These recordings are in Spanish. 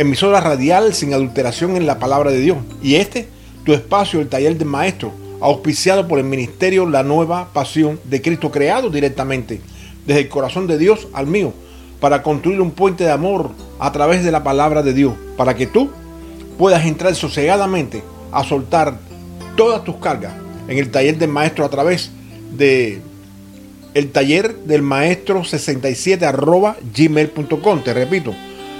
emisora radial sin adulteración en la palabra de Dios. Y este, tu espacio, el taller del maestro, auspiciado por el ministerio La Nueva Pasión de Cristo, creado directamente desde el corazón de Dios al mío, para construir un puente de amor a través de la palabra de Dios, para que tú puedas entrar sosegadamente a soltar todas tus cargas en el taller del maestro a través de el taller del maestro 67 arroba gmail.com. Te repito,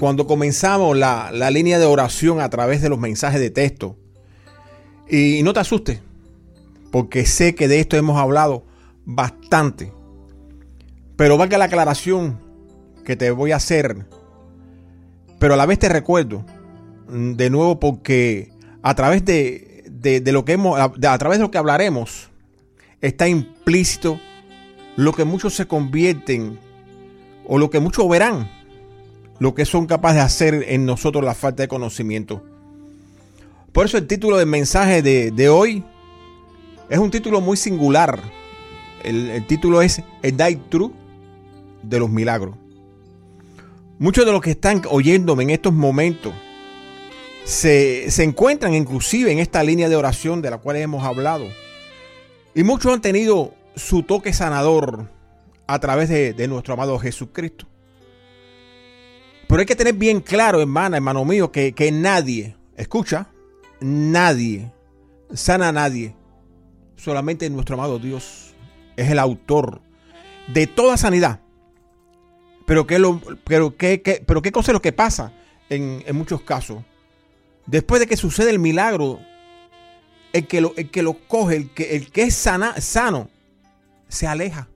Cuando comenzamos la, línea de oración a través de los mensajes de texto, y no te asustes, porque sé que de esto hemos hablado bastante. Pero valga la aclaración que te voy a hacer. Pero a la vez te recuerdo mm, de nuevo porque a través de, lo que hemos, a, través de lo que hablaremos, está implícito lo que muchos se convierten o lo que muchos verán, lo que son capaces de hacer en nosotros la falta de conocimiento. Por eso el título del mensaje de, hoy es un título muy singular. El, el título es El Die True de los milagros. Muchos de los que están oyéndome en estos momentos se, encuentran inclusive en esta línea de oración de la cual hemos hablado. Y muchos han tenido su toque sanador a través de, de nuestro amado Jesucristo. Pero hay que tener bien claro, hermana, hermano mío, que, que nadie, escucha, nadie sana a nadie. Solamente nuestro amado Dios es el autor de toda sanidad. Pero ¿qué, lo, pero qué, pero qué cosa es lo que pasa en, muchos casos? Después de que sucede el milagro, el que lo, que lo coge, el que, el que es sana, sano, se aleja.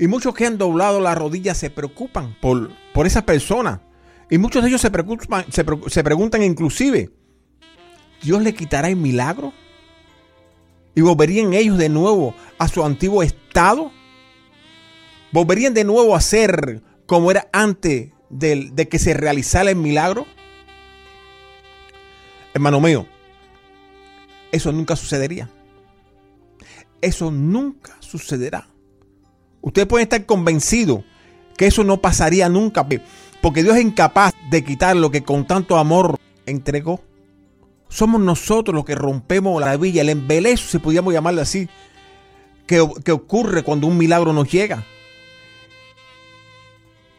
Y muchos que han doblado la rodilla se preocupan por, por esa persona. Y muchos de ellos se, preocupan, se, se preguntan inclusive, ¿Dios le quitará el milagro? ¿Y volverían ellos de nuevo a su antiguo estado? ¿Volverían de nuevo a ser como era antes de que se realizara el milagro? Hermano mío, eso nunca sucedería. Eso nunca sucederá. Usted puede estar convencido que eso no pasaría nunca, porque Dios es incapaz de quitar lo que con tanto amor entregó. Somos nosotros los que rompemos la villa, el embelezo, si pudiéramos llamarlo así, que, ocurre cuando un milagro nos llega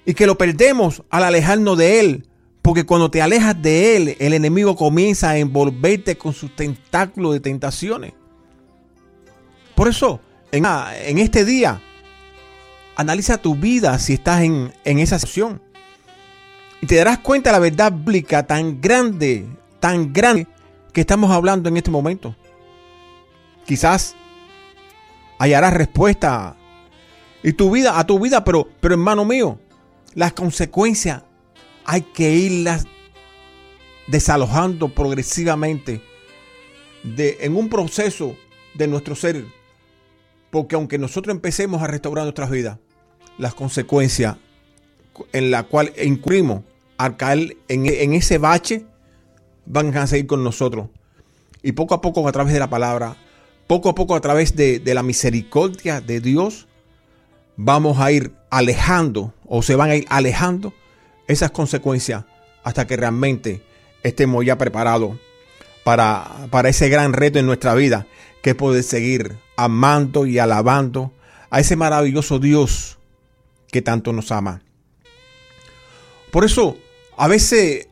y que lo perdemos al alejarnos de Él. Porque cuando te alejas de Él, el enemigo comienza a envolverte con sus tentáculos de tentaciones. Por eso, en este día, analiza tu vida si estás en, en esa situación. Y te darás cuenta de la verdad bíblica tan grande, tan grande que estamos hablando en este momento. Quizás hallarás respuesta y tu vida, a tu vida, pero, pero hermano mío, las consecuencias hay que irlas desalojando progresivamente de, en un proceso de nuestro ser. Porque aunque nosotros empecemos a restaurar nuestras vidas, las consecuencias en la cual incurrimos al caer en, ese bache van a seguir con nosotros. Y poco a poco a través de la palabra, poco a poco a través de, la misericordia de Dios, vamos a ir alejando o se van a ir alejando esas consecuencias hasta que realmente estemos ya preparados para, para ese gran reto en nuestra vida que es poder seguir amando y alabando a ese maravilloso Dios que tanto nos ama. Por eso, a veces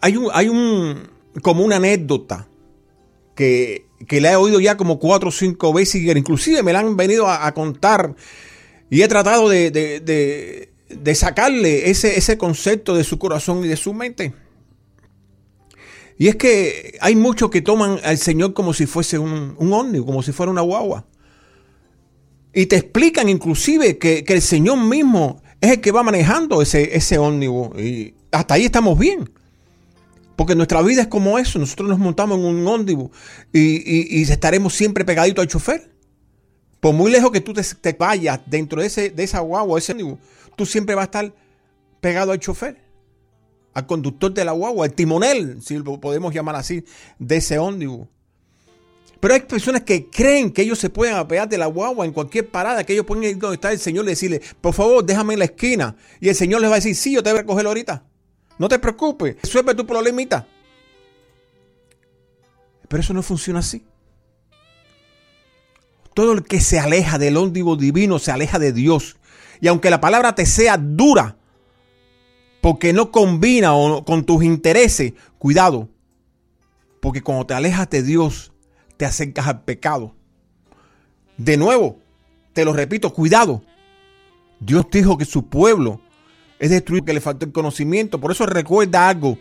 hay un, hay un como una anécdota que, que la he oído ya como cuatro o cinco veces y inclusive me la han venido a, contar y he tratado de, de, sacarle ese, ese concepto de su corazón y de su mente. Y es que hay muchos que toman al Señor como si fuese un, un ómnibus, como si fuera una guagua. Y te explican inclusive que, el Señor mismo es el que va manejando ese, ese ómnibus. Y hasta ahí estamos bien. Porque nuestra vida es como eso. Nosotros nos montamos en un ómnibus y, estaremos siempre pegaditos al chofer. Por muy lejos que tú te, vayas dentro de, ese, de esa guagua, ese ómnibus, tú siempre vas a estar pegado al chofer, al conductor de la guagua, al timonel, si lo podemos llamar así, de ese ómnibus. Pero hay personas que creen que ellos se pueden apear de la guagua en cualquier parada, que ellos pueden ir donde está el Señor y decirle, por favor, déjame en la esquina. Y el Señor les va a decir, sí, yo te voy a recoger ahorita. No te preocupes, resuelve tu problemita. Pero eso no funciona así. Todo el que se aleja del óndivo divino se aleja de Dios. Y aunque la palabra te sea dura, porque no combina con tus intereses, cuidado. Porque cuando te alejas de Dios, te acercas al pecado. De nuevo, te lo repito, cuidado. Dios dijo que su pueblo es destruido, que le faltó el conocimiento. Por eso recuerda algo.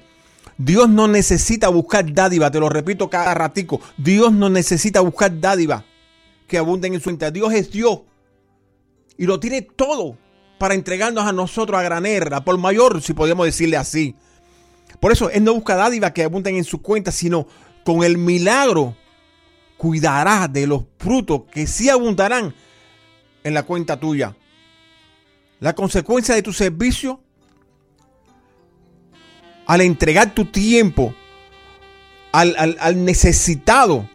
Dios no necesita buscar dádiva, te lo repito cada ratico. Dios no necesita buscar dádiva que abunden en su interior. Dios es Dios. Y lo tiene todo para entregarnos a nosotros a granera, por mayor, si podemos decirle así. Por eso Él no busca dádiva que abunden en su cuenta, sino con el milagro cuidará de los frutos que sí abundarán en la cuenta tuya. La consecuencia de tu servicio al entregar tu tiempo al, necesitado,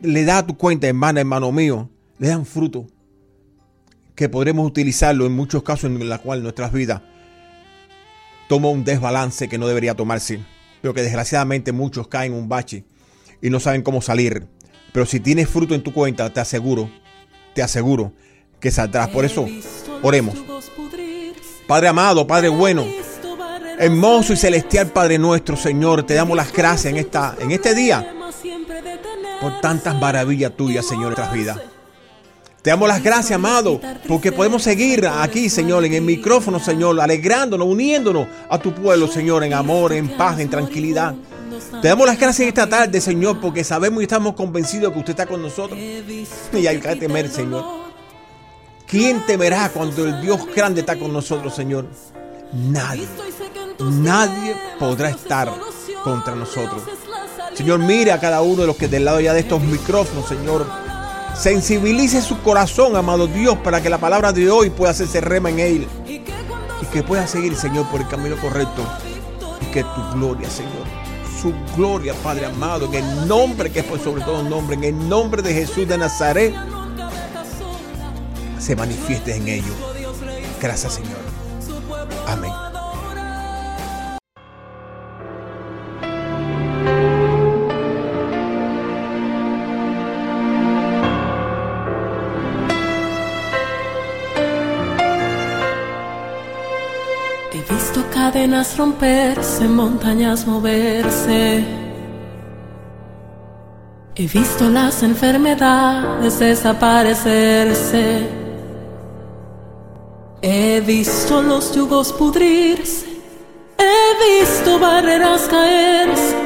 le da a tu cuenta, hermana, hermano mío, le dan fruto que podremos utilizarlo en muchos casos en los cuales nuestras vidas toma un desbalance que no debería tomarse, pero que desgraciadamente muchos caen en un bache y no saben cómo salir. Pero si tienes fruto en tu cuenta, te aseguro, te aseguro que saldrás. Por eso, oremos. Padre amado, Padre bueno, hermoso y celestial Padre nuestro, Señor, te damos las gracias en, esta, en este día por tantas maravillas tuyas, Señor, en nuestras vidas. Te damos las gracias, amado, porque podemos seguir aquí, Señor, en el micrófono, Señor, alegrándonos, uniéndonos a tu pueblo, Señor, en amor, en paz, en tranquilidad. Te damos las gracias esta tarde, Señor, porque sabemos y estamos convencidos que usted está con nosotros. Y hay que temer, Señor. ¿Quién temerá cuando el Dios grande está con nosotros, Señor? Nadie. Nadie podrá estar contra nosotros. Señor, mire a cada uno de los que del lado ya de estos micrófonos, Señor. Sensibilice su corazón, amado Dios, para que la palabra de hoy pueda hacerse rema en él. Y que pueda seguir, Señor, por el camino correcto. Y que tu gloria, Señor, su gloria, Padre amado, en el nombre que es por sobre todo nombre, en el nombre de Jesús de Nazaret, se manifieste en ellos. Gracias, Señor. Cadenas romperse, montañas moverse. He visto las enfermedades desaparecerse. He visto los yugos pudrirse. He visto barreras caerse.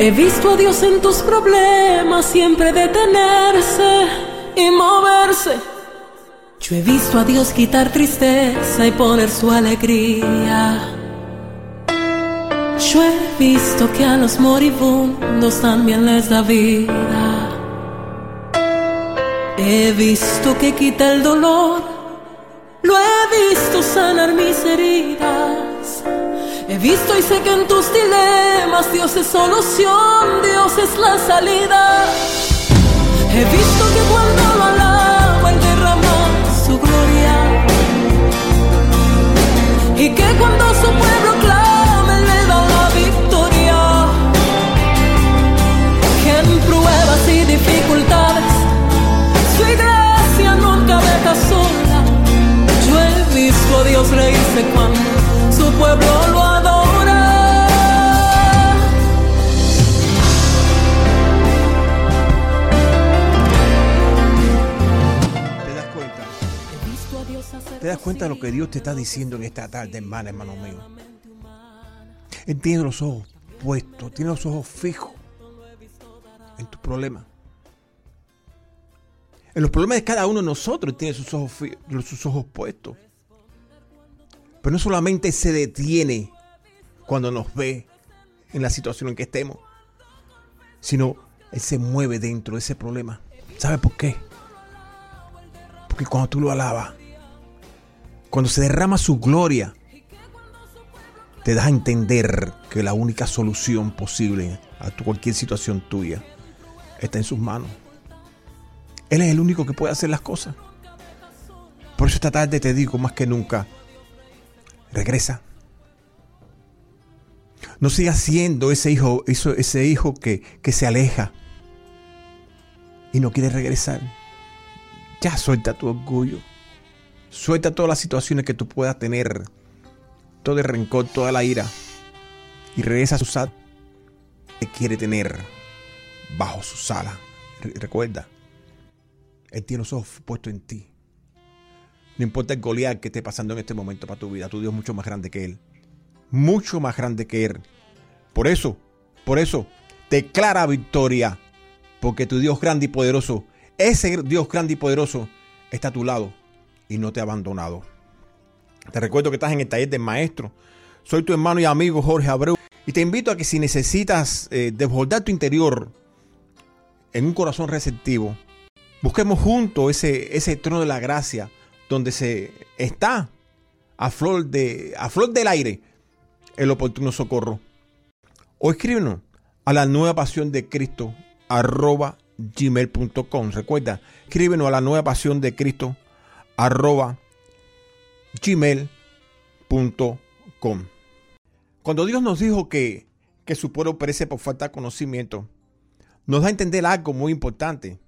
He visto a Dios en tus problemas siempre detenerse y moverse. He visto a Dios quitar tristeza y poner su alegría. Yo he visto que a los moribundos también les da vida. He visto que quita el dolor. Lo he visto sanar mis heridas. He visto y sé que en tus dilemas Dios es solución, Dios es la salida. He visto que cuando y que cuando su pueblo que Dios te está diciendo en esta tarde, hermana, hermano mío? Él tiene los ojos puestos, tiene los ojos fijos en tus problemas. En los problemas de cada uno de nosotros tiene sus ojos, sus ojos puestos. Pero no solamente se detiene cuando nos ve en la situación en que estemos, sino Él se mueve dentro de ese problema. ¿Sabe por qué? Porque cuando tú lo alabas, cuando se derrama su gloria, te das a entender que la única solución posible a tu cualquier situación tuya está en sus manos. Él es el único que puede hacer las cosas. Por eso esta tarde te digo más que nunca, regresa. No sigas siendo ese hijo, ese hijo que, que se aleja y no quiere regresar. Ya suelta tu orgullo. Suelta todas las situaciones que tú puedas tener. Todo el rencor, toda la ira. Y regresa a su sala. Que quiere tener bajo su sala. Re- Recuerda, Él tiene los ojos puestos en ti. No importa el Goliat que esté pasando en este momento para tu vida. Tu Dios es mucho más grande que Él. Mucho más grande que Él. Por eso, por eso, declara victoria. Porque tu Dios grande y poderoso, ese Dios grande y poderoso, está a tu lado y no te ha abandonado. Te recuerdo que estás en el taller del maestro. Soy tu hermano y amigo Jorge Abreu. Y te invito a que si necesitas eh, desbordar tu interior en un corazón receptivo, busquemos juntos ese, ese trono de la gracia donde se está a flor, de, a flor del aire el oportuno socorro. O escríbenos a la nueva pasión de Cristo arroba gmail.com. Recuerda, escríbenos a la nueva pasión de Cristo arroba gmail.com. Cuando Dios nos dijo que, que su pueblo perece por falta de conocimiento, nos da a entender algo muy importante.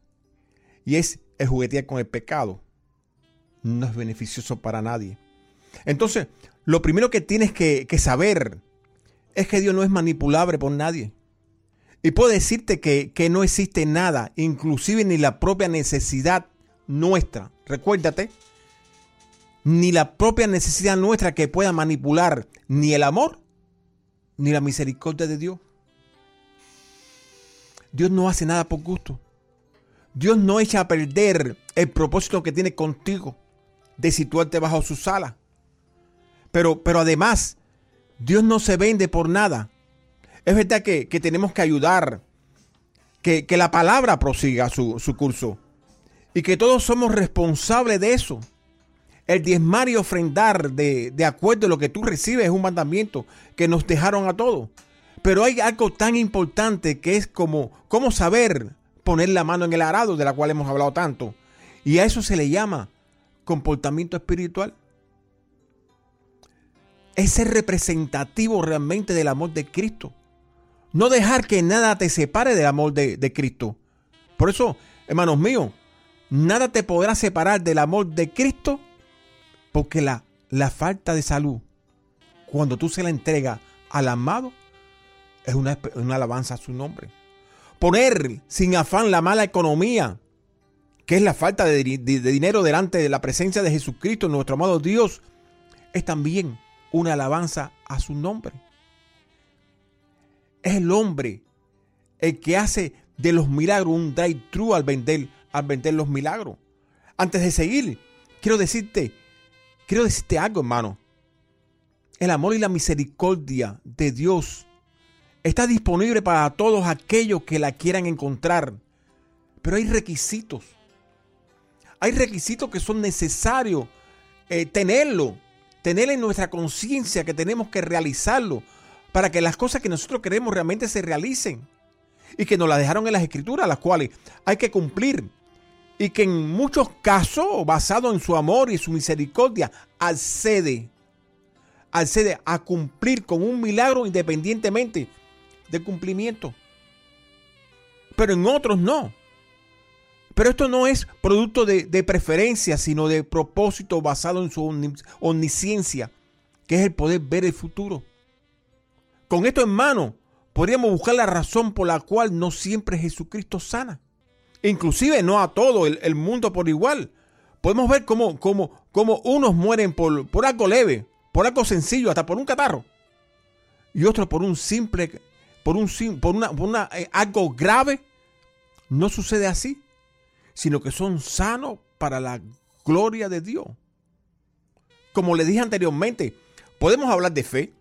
Y es el juguetear con el pecado. No es beneficioso para nadie. Entonces, lo primero que tienes que, que saber es que Dios no es manipulable por nadie. Y puedo decirte que, que no existe nada, inclusive ni la propia necesidad nuestra. Recuérdate, ni la propia necesidad nuestra que pueda manipular ni el amor ni la misericordia de Dios. Dios no hace nada por gusto. Dios no echa a perder el propósito que tiene contigo de situarte bajo su sala. Pero, pero además, Dios no se vende por nada. Es verdad que, que tenemos que ayudar, que, que la palabra prosiga su, su curso y que todos somos responsables de eso. El diezmar y ofrendar de, de acuerdo a lo que tú recibes es un mandamiento que nos dejaron a todos. Pero hay algo tan importante que es como, como saber poner la mano en el arado, de la cual hemos hablado tanto. Y a eso se le llama comportamiento espiritual. Es ser representativo realmente del amor de Cristo. No dejar que nada te separe del amor de, de Cristo. Por eso, hermanos míos, nada te podrá separar del amor de Cristo porque la, la falta de salud, cuando tú se la entregas al amado, es una, una alabanza a su nombre. Poner sin afán la mala economía, que es la falta de, de, dinero delante de la presencia de Jesucristo, nuestro amado Dios, es también una alabanza a su nombre. Es el hombre el que hace de los milagros un drive-thru al vender, al vender los milagros. Antes de seguir, quiero decirte, quiero decirte algo, hermano. El amor y la misericordia de Dios está disponible para todos aquellos que la quieran encontrar. Pero hay requisitos. Hay requisitos que son necesarios eh, tenerlo, tener en nuestra conciencia que tenemos que realizarlo para que las cosas que nosotros queremos realmente se realicen y que nos las dejaron en las escrituras, las cuales hay que cumplir y que en muchos casos, basado en su amor y su misericordia, accede, accede a cumplir con un milagro independientemente del cumplimiento. Pero en otros no. Pero esto no es producto de, de preferencia, sino de propósito basado en su omnisciencia, que es el poder ver el futuro. Con esto en mano, podríamos buscar la razón por la cual no siempre Jesucristo sana. Inclusive no a todo el, mundo por igual. Podemos ver cómo, unos mueren por, por algo leve, por algo sencillo, hasta por un catarro. Y otros por un simple, por, un, por, una, por una, eh, algo grave. No sucede así sino que son sanos para la gloria de Dios. Como le dije anteriormente, podemos hablar de fe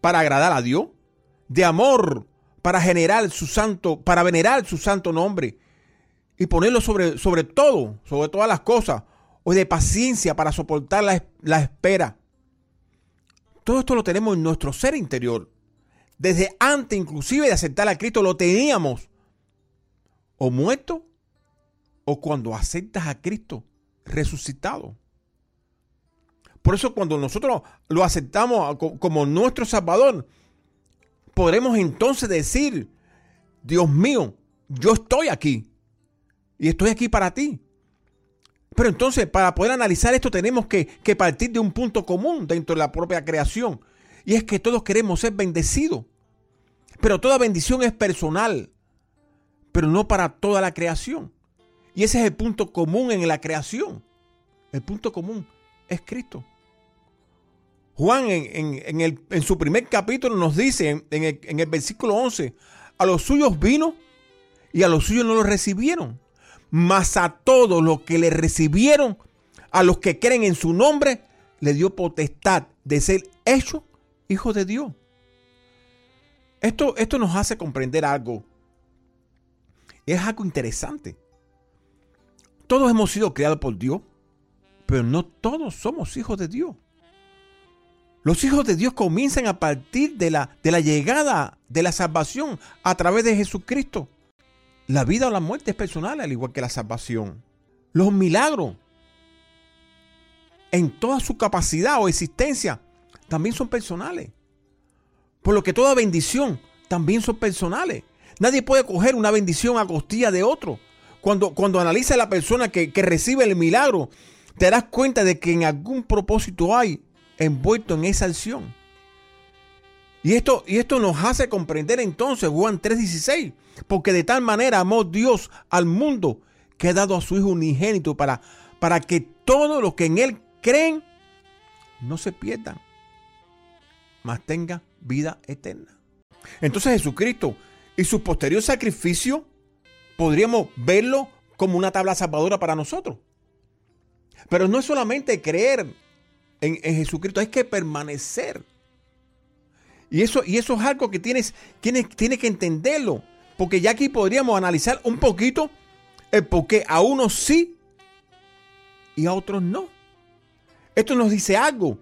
para agradar a Dios, de amor para generar su santo, para venerar su santo nombre y ponerlo sobre, sobre todo, sobre todas las cosas, o de paciencia para soportar la, la espera. Todo esto lo tenemos en nuestro ser interior. Desde antes inclusive de aceptar a Cristo lo teníamos o muerto o cuando aceptas a Cristo resucitado. Por eso cuando nosotros lo aceptamos como nuestro Salvador, podremos entonces decir, Dios mío, yo estoy aquí y estoy aquí para ti. Pero entonces, para poder analizar esto, tenemos que, partir de un punto común dentro de la propia creación. Y es que todos queremos ser bendecidos. Pero toda bendición es personal, pero no para toda la creación. Y ese es el punto común en la creación. El punto común es Cristo. Juan en, su primer capítulo nos dice en el, en el versículo 11, a los suyos vino y a los suyos no los recibieron. Mas a todos los que le recibieron, a los que creen en su nombre, le dio potestad de ser hecho hijo de Dios. Esto, esto nos hace comprender algo. Es algo interesante. Todos hemos sido creados por Dios, pero no todos somos hijos de Dios. Los hijos de Dios comienzan a partir de la, de la llegada de la salvación a través de Jesucristo. La vida o la muerte es personal, al igual que la salvación. Los milagros, en toda su capacidad o existencia, también son personales. Por lo que toda bendición también son personales. Nadie puede coger una bendición a costilla de otro. Cuando, cuando analiza a la persona que, recibe el milagro, te das cuenta de que en algún propósito hay envuelto en esa acción. Y esto, y esto nos hace comprender entonces Juan 3:16, porque de tal manera amó Dios al mundo que ha dado a su Hijo unigénito para, para que todos los que en Él creen no se pierdan, mas tengan vida eterna. Entonces Jesucristo y su posterior sacrificio podríamos verlo como una tabla salvadora para nosotros. Pero no es solamente creer en, Jesucristo, hay que permanecer. Y eso, y eso es algo que tienes, tienes, que entenderlo. Porque ya aquí podríamos analizar un poquito el por qué a unos sí y a otros no. Esto nos dice algo.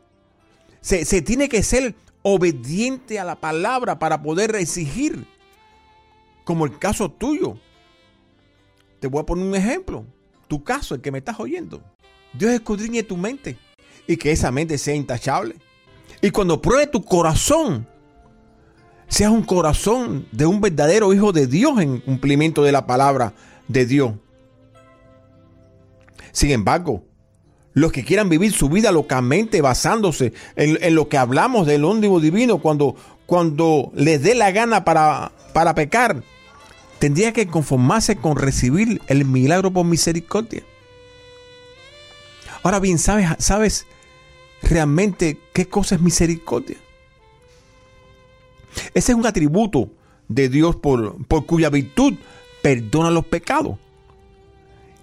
Se, se tiene que ser obediente a la palabra para poder exigir. Como el caso tuyo. Te voy a poner un ejemplo. Tu caso, el que me estás oyendo. Dios escudriñe tu mente y que esa mente sea intachable. Y cuando pruebe tu corazón, seas un corazón de un verdadero hijo de Dios en cumplimiento de la palabra de Dios. Sin embargo, los que quieran vivir su vida locamente basándose en, lo que hablamos del óndivo divino cuando, cuando les dé la gana para, para pecar, tendría que conformarse con recibir el milagro por misericordia. Ahora bien, ¿sabes, sabes realmente qué cosa es misericordia? Ese es un atributo de Dios por, por cuya virtud perdona los pecados.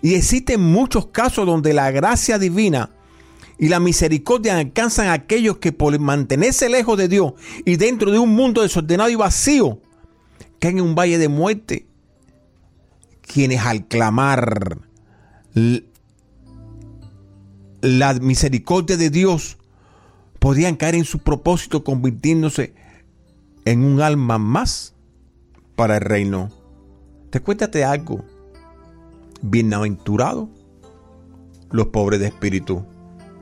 Y existen muchos casos donde la gracia divina y la misericordia alcanzan a aquellos que por mantenerse lejos de Dios y dentro de un mundo desordenado y vacío, caen en un valle de muerte, quienes al clamar la misericordia de Dios podían caer en su propósito convirtiéndose en un alma más para el reino. Te cuéntate algo. Bienaventurado los pobres de espíritu,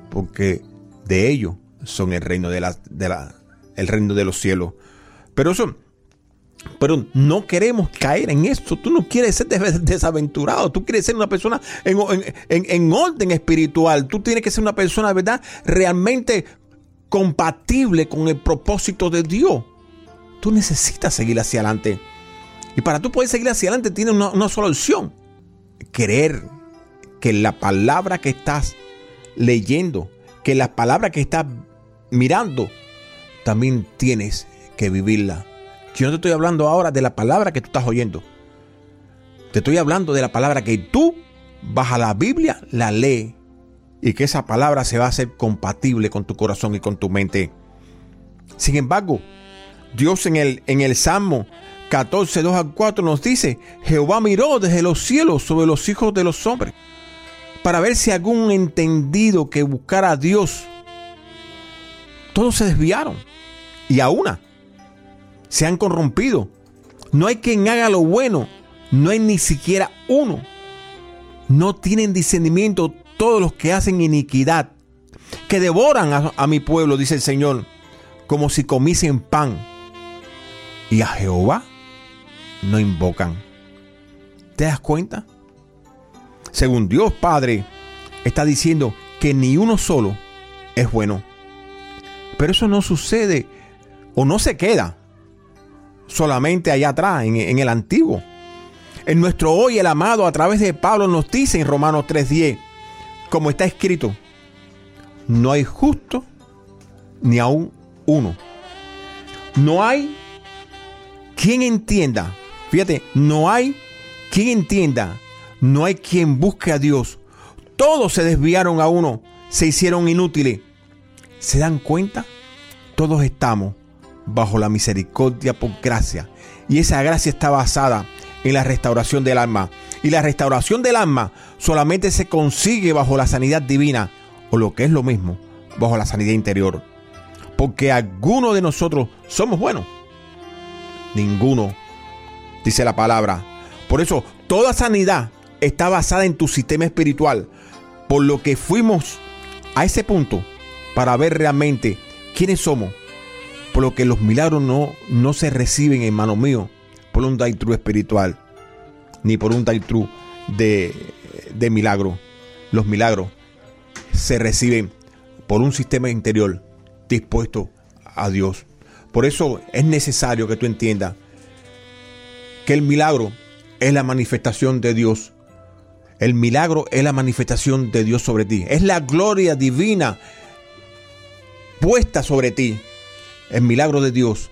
porque de ellos son el reino de la, de la, el reino de los cielos. Pero eso Pero no queremos caer en esto. Tú no quieres ser desaventurado. Tú quieres ser una persona en, en, orden espiritual. Tú tienes que ser una persona, verdad, realmente compatible con el propósito de Dios. Tú necesitas seguir hacia adelante. Y para tú poder seguir hacia adelante tienes una, una sola opción. Creer que la palabra que estás leyendo, que la palabra que estás mirando, también tienes que vivirla. Yo no te estoy hablando ahora de la palabra que tú estás oyendo. Te estoy hablando de la palabra que tú vas a la Biblia, la lee y que esa palabra se va a hacer compatible con tu corazón y con tu mente. Sin embargo, Dios en el, en el Salmo 14, 2 al 4 nos dice, Jehová miró desde los cielos sobre los hijos de los hombres para ver si algún entendido que buscara a Dios. Todos se desviaron y a una se han corrompido. No hay quien haga lo bueno, no hay ni siquiera uno. No tienen discernimiento todos los que hacen iniquidad, que devoran a, a mi pueblo, dice el Señor, como si comiesen pan. Y a Jehová no invocan. ¿Te das cuenta? según Dios Padre, está diciendo que ni uno solo es bueno. Pero eso no sucede o no se queda solamente allá atrás, en, el antiguo. En nuestro hoy el amado a través de Pablo nos dice en Romanos 3:10, como está escrito, no hay justo ni aún uno. No hay quien entienda, fíjate, no hay quien entienda, no hay quien busque a Dios. Todos se desviaron a uno, se hicieron inútiles. ¿Se dan cuenta? Todos estamos bajo la misericordia por gracia. Y esa gracia está basada en la restauración del alma. Y la restauración del alma solamente se consigue bajo la sanidad divina, o lo que es lo mismo, bajo la sanidad interior. Porque algunos de nosotros somos buenos. Ninguno, dice la palabra. Por eso, toda sanidad está basada en tu sistema espiritual. Por lo que fuimos a ese punto para ver realmente quiénes somos. Por lo que los milagros no, no se reciben, en mano mío, por un die espiritual, ni por un die de, de milagro. Los milagros se reciben por un sistema interior dispuesto a Dios. Por eso es necesario que tú entiendas que el milagro es la manifestación de Dios el milagro es la manifestación de Dios sobre ti. Es la gloria divina puesta sobre ti. El milagro de Dios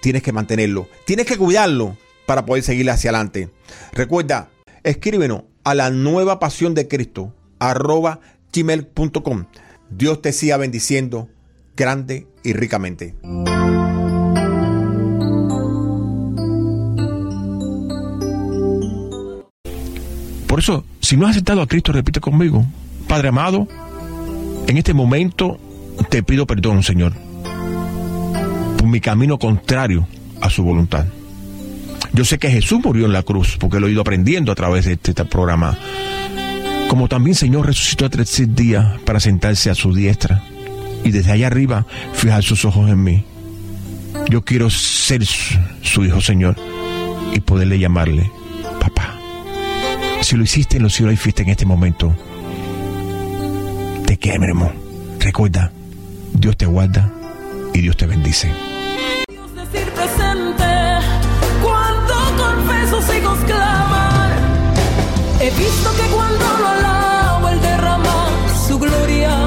tienes que mantenerlo. Tienes que cuidarlo para poder seguir hacia adelante. Recuerda, escríbenos a la nueva pasión de Cristo arroba gmail.com. Dios te siga bendiciendo grande y ricamente. Por eso, si no has aceptado a Cristo, repite conmigo, Padre amado, en este momento te pido perdón, Señor, por mi camino contrario a su voluntad. Yo sé que Jesús murió en la cruz, porque lo he ido aprendiendo a través de este, este programa. Como también, Señor, resucitó a tres días para sentarse a su diestra y desde allá arriba fijar sus ojos en mí. Yo quiero ser su hijo, Señor, y poderle llamarle papá. Si lo hiciste en los cielos y en este momento, te queremos. Recuerda, Dios te guarda y Dios te bendice. He visto que cuando lo alaba, él derrama su gloria.